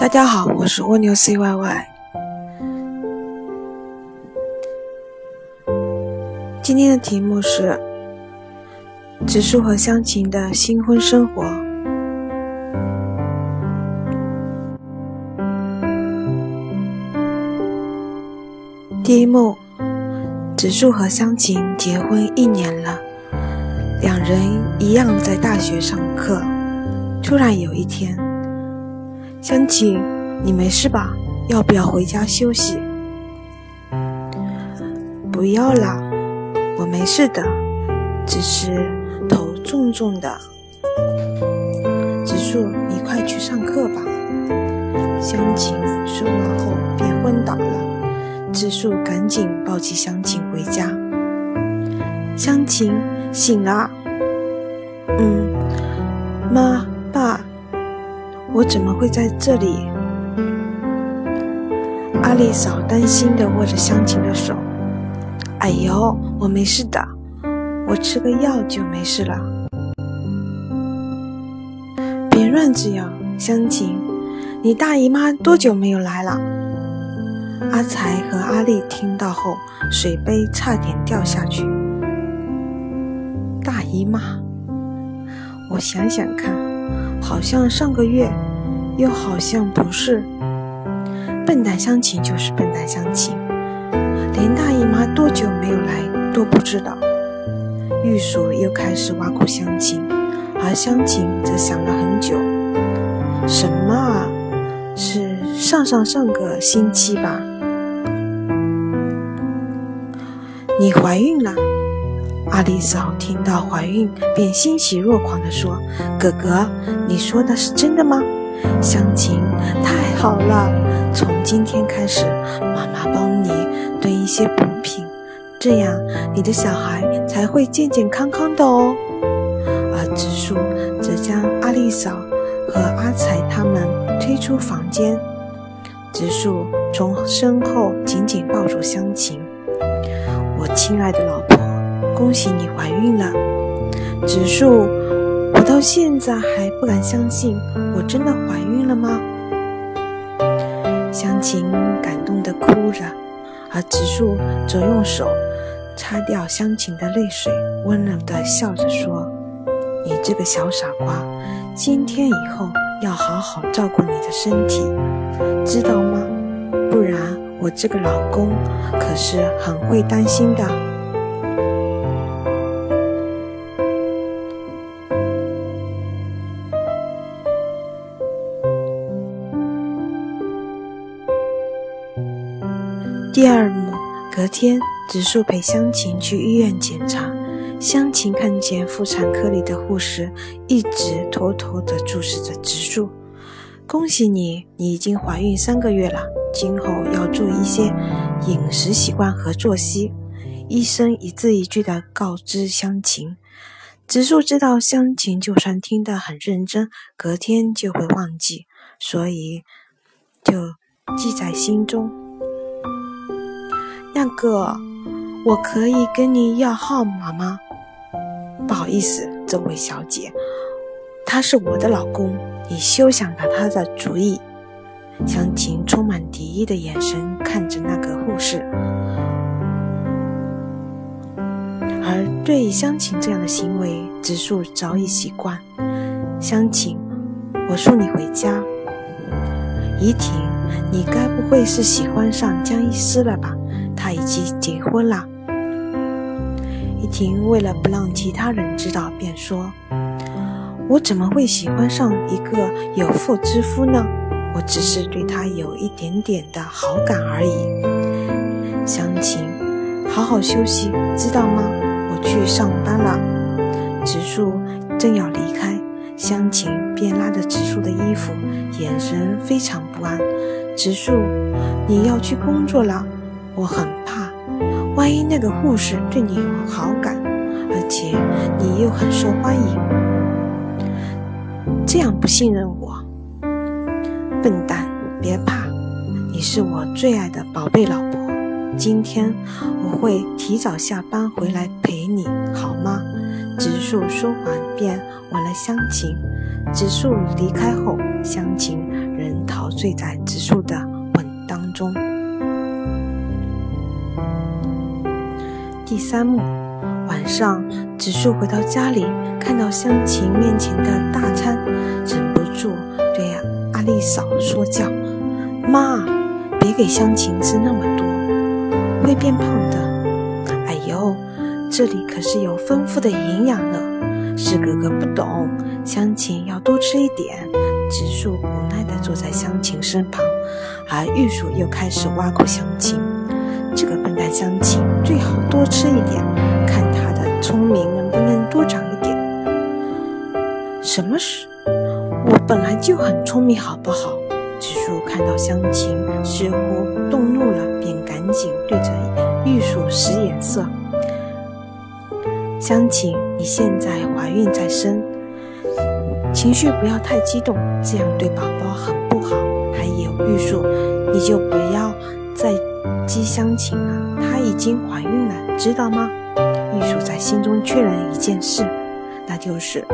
大家好，我是蜗牛 CYY。今天的题目是植树和湘琴的新婚生活。第一幕：植树和湘琴结婚一年了，两人一样在大学上课。突然有一天，湘琴，你没事吧？要不要回家休息？不要啦，我没事的，只是头重重的。植树，你快去上课吧。湘琴说完后便昏倒了，植树赶紧抱起湘琴回家。湘琴醒了。嗯，妈。爸，我怎么会在这里？阿丽嫂担心地握着湘琴的手。哎呦，我没事的，我吃个药就没事了。别乱吃药，湘琴，你大姨妈多久没有来了？阿才和阿丽听到后，水杯差点掉下去。大姨妈，我想想看。好像上个月，又好像不是。笨蛋湘琴就是笨蛋湘琴，连大姨妈多久没有来都不知道。玉鼠又开始挖苦湘琴，而湘琴则想了很久。什么啊？是上上上个星期吧？你怀孕了？阿丽嫂听到怀孕，便欣喜若狂地说：“哥哥，你说的是真的吗？”湘琴，太好了！从今天开始，妈妈帮你炖一些补品，这样你的小孩才会健健康康的哦。而植树则将阿丽嫂和阿才他们推出房间，植树从身后紧紧抱住湘琴：“我亲爱的老。”恭喜你怀孕了，植树，我到现在还不敢相信，我真的怀孕了吗？湘琴感动的哭着，而植树则用手擦掉湘琴的泪水，温柔的笑着说：“你这个小傻瓜，今天以后要好好照顾你的身体，知道吗？不然我这个老公可是很会担心的。”第二幕，隔天，植树陪湘琴去医院检查。湘琴看见妇产科里的护士一直偷偷地注视着植树。恭喜你，你已经怀孕三个月了，今后要注意一些饮食习惯和作息。医生一字一句地告知湘琴。植树知道湘琴就算听得很认真，隔天就会忘记，所以就记在心中。那个，我可以跟你要号码吗？不好意思，这位小姐，他是我的老公，你休想打他的主意。湘琴充满敌意的眼神看着那个护士，而对湘琴这样的行为，植树早已习惯。湘琴，我送你回家。怡婷，你该不会是喜欢上江医师了吧？他已经结婚了。依婷为了不让其他人知道，便说：“我怎么会喜欢上一个有妇之夫呢？我只是对他有一点点的好感而已。”湘琴，好好休息，知道吗？我去上班了。植树正要离开，湘琴便拉着植树的衣服，眼神非常不安。植树，你要去工作了。我很怕，万一那个护士对你有好感，而且你又很受欢迎，这样不信任我。笨蛋，别怕，你是我最爱的宝贝老婆。今天我会提早下班回来陪你，好吗？植树说完便吻了湘琴。植树离开后。湘琴仍陶醉在植树的吻当中。第三幕，晚上，植树回到家里，看到湘琴面前的大餐，忍不住对阿丽嫂说教：“妈，别给湘琴吃那么多，会变胖的。”哎呦，这里可是有丰富的营养呢。是哥哥不懂，湘琴要多吃一点。植树无奈地坐在湘琴身旁，而玉树又开始挖苦湘琴。这个笨蛋乡亲多吃一点，看他的聪明能不能多长一点。什么事？我本来就很聪明，好不好？植树看到乡亲似乎动怒了，便赶紧对着玉树使眼色。乡亲，你现在怀孕在身，情绪不要太激动，这样对宝宝很不好。还有玉树，你就不要再。激香琴了，已经怀孕了，知道吗？玉树在心中确认一件事，那就是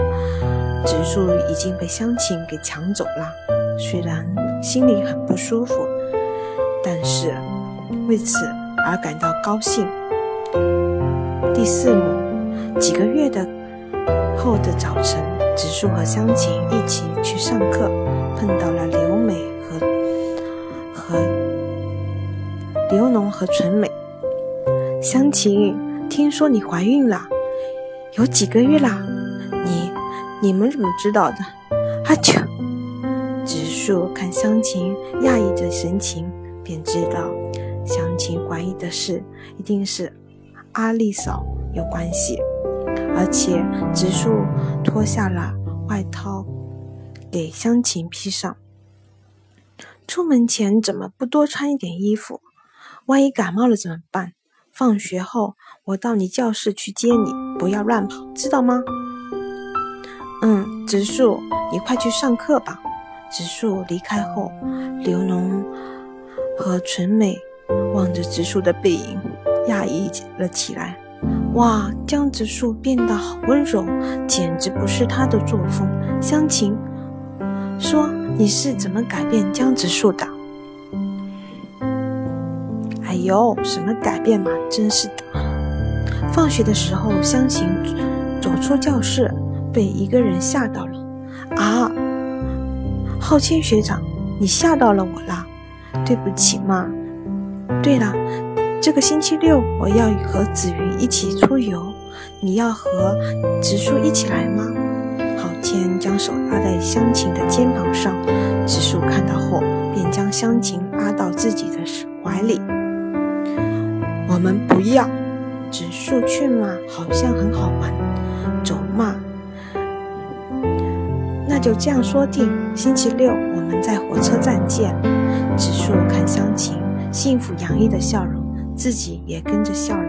植树已经被乡亲给抢走了。虽然心里很不舒服，但是为此而感到高兴。第四幕，几个月的后的早晨，植树和乡亲一起去上课，碰到了刘美和和。刘农和纯美，湘琴，听说你怀孕了，有几个月啦？你你们怎么知道的？阿秋，植树看湘琴讶异的神情，便知道湘琴怀疑的事一定是阿丽嫂有关系，而且植树脱下了外套给湘琴披上。出门前怎么不多穿一点衣服？万一感冒了怎么办？放学后我到你教室去接你，不要乱跑，知道吗？嗯，植树，你快去上课吧。植树离开后，刘农和纯美望着植树的背影，讶异了起来。哇，江植树变得好温柔，简直不是他的作风。湘琴说：“你是怎么改变江植树的？”有什么改变吗？真是的！放学的时候，湘琴走出教室，被一个人吓到了。啊，浩谦学长，你吓到了我啦，对不起嘛。对了，这个星期六我要和紫云一起出游，你要和植树一起来吗？浩谦将手搭在湘琴的肩膀上，植树看到后，便将湘琴拉到自己的怀里。我们不要，植树去嘛，好像很好玩，走嘛。那就这样说定，星期六我们在火车站见。植树看湘琴幸福洋溢的笑容，自己也跟着笑了。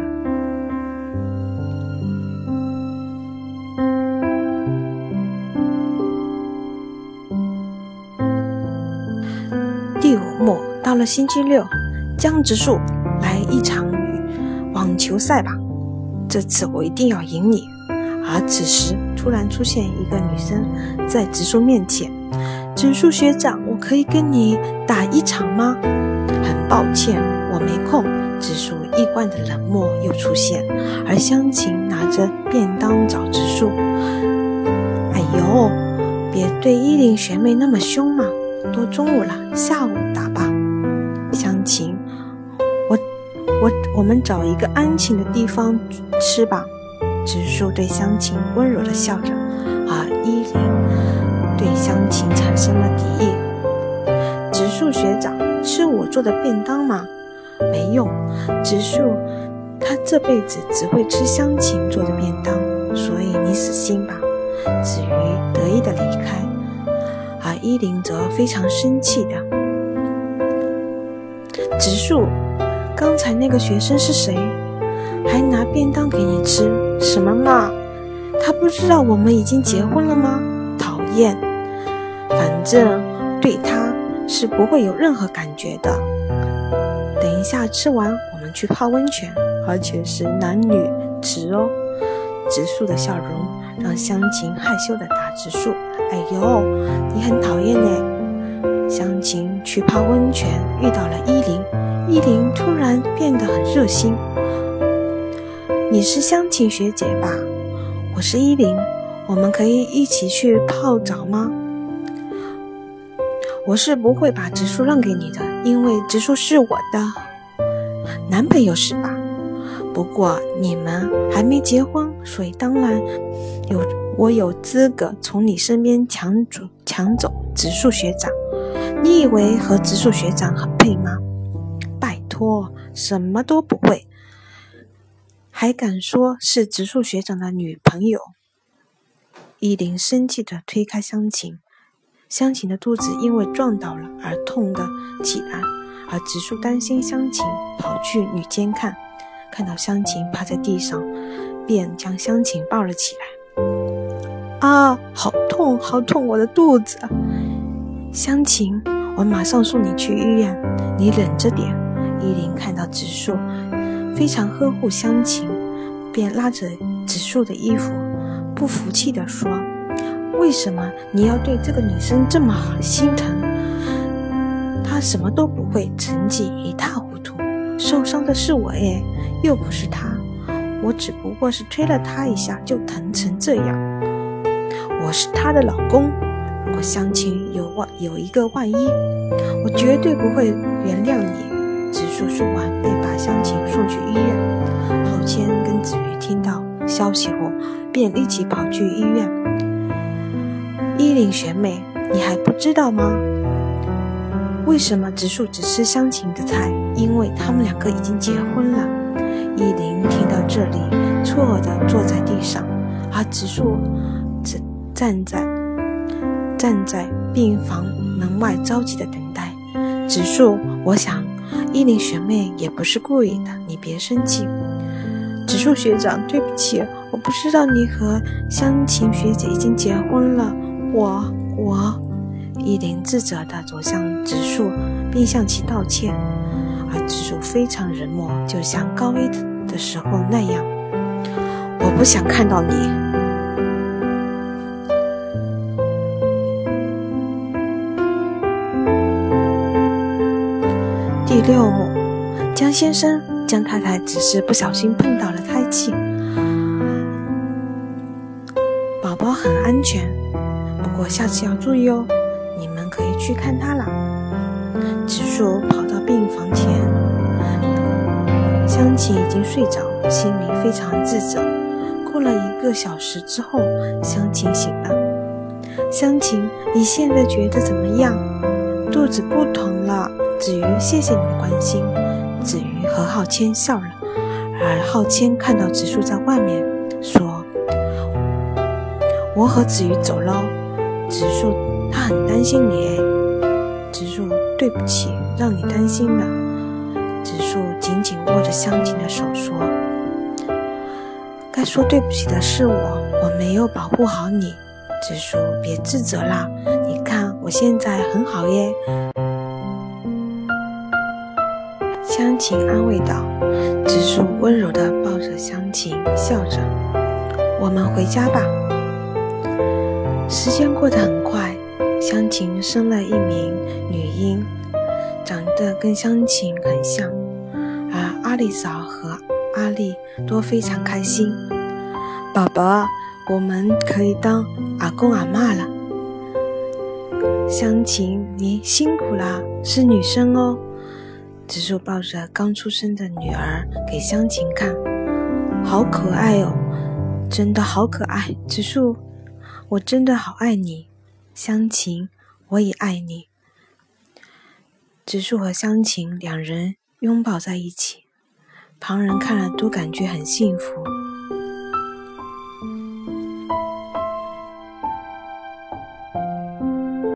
第五幕到了星期六，江直树来一场。网球赛吧，这次我一定要赢你。而此时，突然出现一个女生在植树面前：“植树学长，我可以跟你打一场吗？”很抱歉，我没空。植树一贯的冷漠又出现，而湘琴拿着便当找植树：“哎呦，别对依林学妹那么凶嘛，都中午了，下午打吧。”湘琴。我们找一个安静的地方吃吧。植树对乡亲温柔地笑着，而依琳对乡亲产生了敌意。植树学长，吃我做的便当吗？没用。植树他这辈子只会吃乡亲做的便当，所以你死心吧。子瑜得意地离开，而依琳则非常生气的。植树。刚才那个学生是谁？还拿便当给你吃？什么嘛？他不知道我们已经结婚了吗？讨厌！反正对他是不会有任何感觉的。等一下吃完，我们去泡温泉，而且是男女直哦。植树的笑容让香晴害羞的打直树：“哎呦，你很讨厌呢。”香晴去泡温泉，遇到了依林，依林突然变得很热心。你是香晴学姐吧？我是依林，我们可以一起去泡澡吗？我是不会把植树让给你的，因为植树是我的男朋友，是吧？不过你们还没结婚，所以当然有我有资格从你身边抢走抢走植树学长。你以为和植树学长很配吗？拜托，什么都不会，还敢说是植树学长的女朋友？依林生气地推开香琴，香琴的肚子因为撞到了而痛了起来，而植树担心香琴跑去女监看。看到香琴趴在地上，便将香琴抱了起来。啊，好痛，好痛，我的肚子！香琴，我马上送你去医院，你忍着点。依琳看到植树非常呵护湘琴，便拉着植树的衣服，不服气地说：“为什么你要对这个女生这么好心疼？她什么都不会，成绩一塌糊涂，受伤的是我耶。”又不是她，我只不过是推了她一下，就疼成这样。我是她的老公，如果相亲有万有一个万一，我绝对不会原谅你。手术完，便把香琴送去医院。浩谦跟子瑜听到消息后，便一起跑去医院。依林学妹，你还不知道吗？为什么植树只吃香琴的菜？因为他们两个已经结婚了。依琳听到这里，错愕地坐在地上，而植树只站在站在病房门外，着急地等待。植树，我想依琳学妹也不是故意的，你别生气。植树学长，对不起，我不知道你和香琴学姐已经结婚了。我我，依琳自责地走向植树，并向其道歉。而植树非常冷漠，就像高一的时候那样。我不想看到你。六，江先生，江太太只是不小心碰到了胎气，宝宝很安全，不过下次要注意哦。你们可以去看他了。植树跑到病房前，香琴已经睡着，心里非常自责。过了一个小时之后，香琴醒了。香琴，你现在觉得怎么样？肚子不疼了。子瑜，谢谢你的关心。子瑜和浩谦笑了，而浩谦看到子树在外面，说：“我和子瑜走喽。”子树，他很担心你。子树。对不起，让你担心了。子树紧紧握着香琴的手说：“该说对不起的是我，我没有保护好你。”子树，别自责啦，你看我现在很好耶。香琴安慰道。植树温柔地抱着香琴，笑着：“我们回家吧。”时间过得很快。香琴生了一名女婴，长得跟香琴很像，而阿丽嫂和阿丽都非常开心。宝宝，我们可以当阿公阿妈了。香琴，你辛苦了，是女生哦。植树抱着刚出生的女儿给香琴看，好可爱哦，真的好可爱。植树，我真的好爱你。香琴，我也爱你。植树和香琴两人拥抱在一起，旁人看了都感觉很幸福。